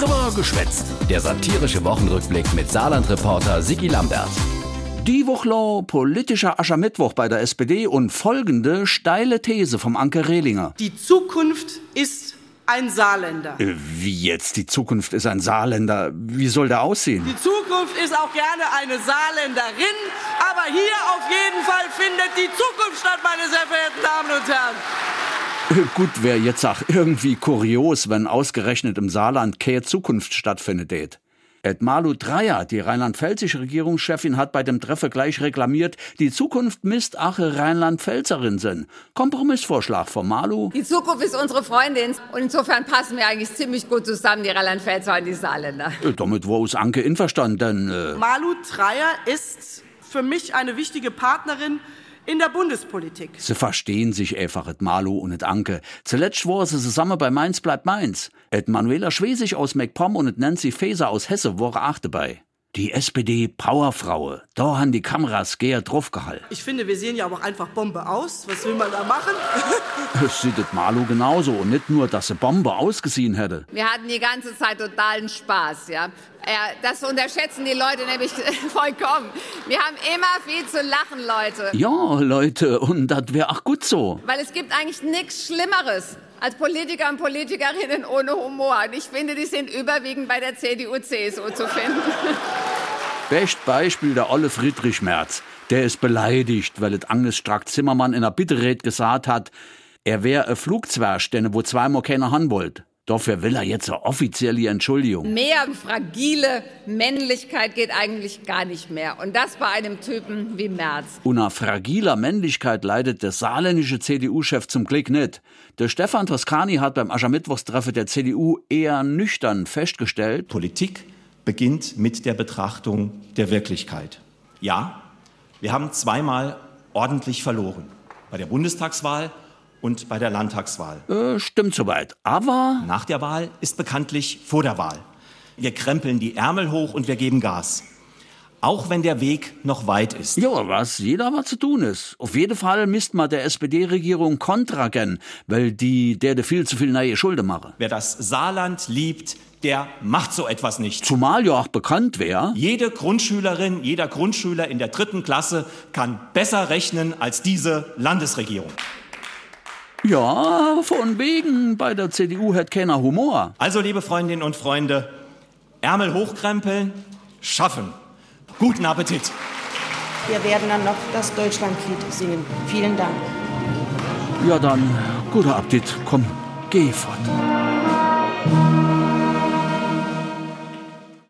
Drüber geschwätzt. Der satirische Wochenrückblick mit Saarland-Reporter Sigi Lambert. Die Woche politischer Aschermittwoch bei der SPD und folgende steile These vom Anke Rehlinger. Die Zukunft ist ein Saarländer. Äh, Wie jetzt? Die Zukunft ist ein Saarländer. Wie soll der aussehen? Die Zukunft ist auch gerne eine Saarländerin, aber hier auf jeden Fall findet die Zukunft statt, meine sehr verehrten Damen und Herren. Gut, wäre jetzt auch irgendwie kurios, wenn ausgerechnet im Saarland keine Zukunft stattfindet. Et Malu Dreyer, die rheinland-pfälzische Regierungschefin, hat bei dem Treffer gleich reklamiert, die Zukunft misst ache Rheinland-Pfälzerin sind. Kompromissvorschlag von Malu. Die Zukunft ist unsere Freundin und insofern passen wir eigentlich ziemlich gut zusammen, die Rheinland-Pfälzer und die Saarländer. Äh, Damit war uns Anke einverstanden, denn äh, Malu Dreyer ist für mich eine wichtige Partnerin in der Bundespolitik. sie verstehen sich einfach, et Malu und et Anke. Zuletzt war sie zusammen bei Mainz bleibt Mainz. Et Manuela Schwesig aus MacPom und et Nancy Faeser aus Hesse waren auch dabei. Die SPD Powerfraue. Da haben die Kameras gär draufgehalten. Ich finde, wir sehen ja auch einfach Bombe aus. Was will man da machen? Es sieht et Malu genauso. Und nicht nur, dass sie Bombe ausgesehen hätte. Wir hatten die ganze Zeit totalen Spaß, ja. Ja, das unterschätzen die Leute nämlich vollkommen. Wir haben immer viel zu lachen, Leute. Ja, Leute, und das wäre auch gut so. Weil es gibt eigentlich nichts Schlimmeres als Politiker und Politikerinnen ohne Humor. Und ich finde, die sind überwiegend bei der CDU, CSU zu finden. Best Beispiel der Olle Friedrich Merz. Der ist beleidigt, weil et Agnes Strack-Zimmermann in der Bitterät gesagt hat, er wäre ein Flugzwerg, denn wo zweimal keiner han wollt. Dafür will er jetzt eine offizielle Entschuldigung. Mehr fragile Männlichkeit geht eigentlich gar nicht mehr. Und das bei einem Typen wie Merz. Unter fragiler Männlichkeit leidet der saarländische CDU-Chef zum Glück nicht. Der Stefan Toscani hat beim Aschermittwochstreffen der CDU eher nüchtern festgestellt, Politik beginnt mit der Betrachtung der Wirklichkeit. Ja, wir haben zweimal ordentlich verloren. Bei der Bundestagswahl und bei der Landtagswahl. äh, stimmt soweit. Aber Nach der Wahl ist bekanntlich vor der Wahl. Wir krempeln die Ärmel hoch und wir geben Gas. Auch wenn der Weg noch weit ist. Ja, was jeder was zu tun ist. Auf jeden Fall misst man der SPD-Regierung Kontra gern, weil die der de viel zu viel neue Schulden mache. Wer das Saarland liebt, der macht so etwas nicht. Zumal ja auch bekannt wäre, Jede Grundschülerin, jeder Grundschüler in der dritten Klasse kann besser rechnen als diese Landesregierung. Ja, von wegen, bei der CDU hat keiner Humor. Also, liebe Freundinnen und Freunde, Ärmel hochkrempeln, schaffen. Guten Appetit. Wir werden dann noch das Deutschlandlied singen. Vielen Dank. Ja dann, guter Appetit, komm, geh fort.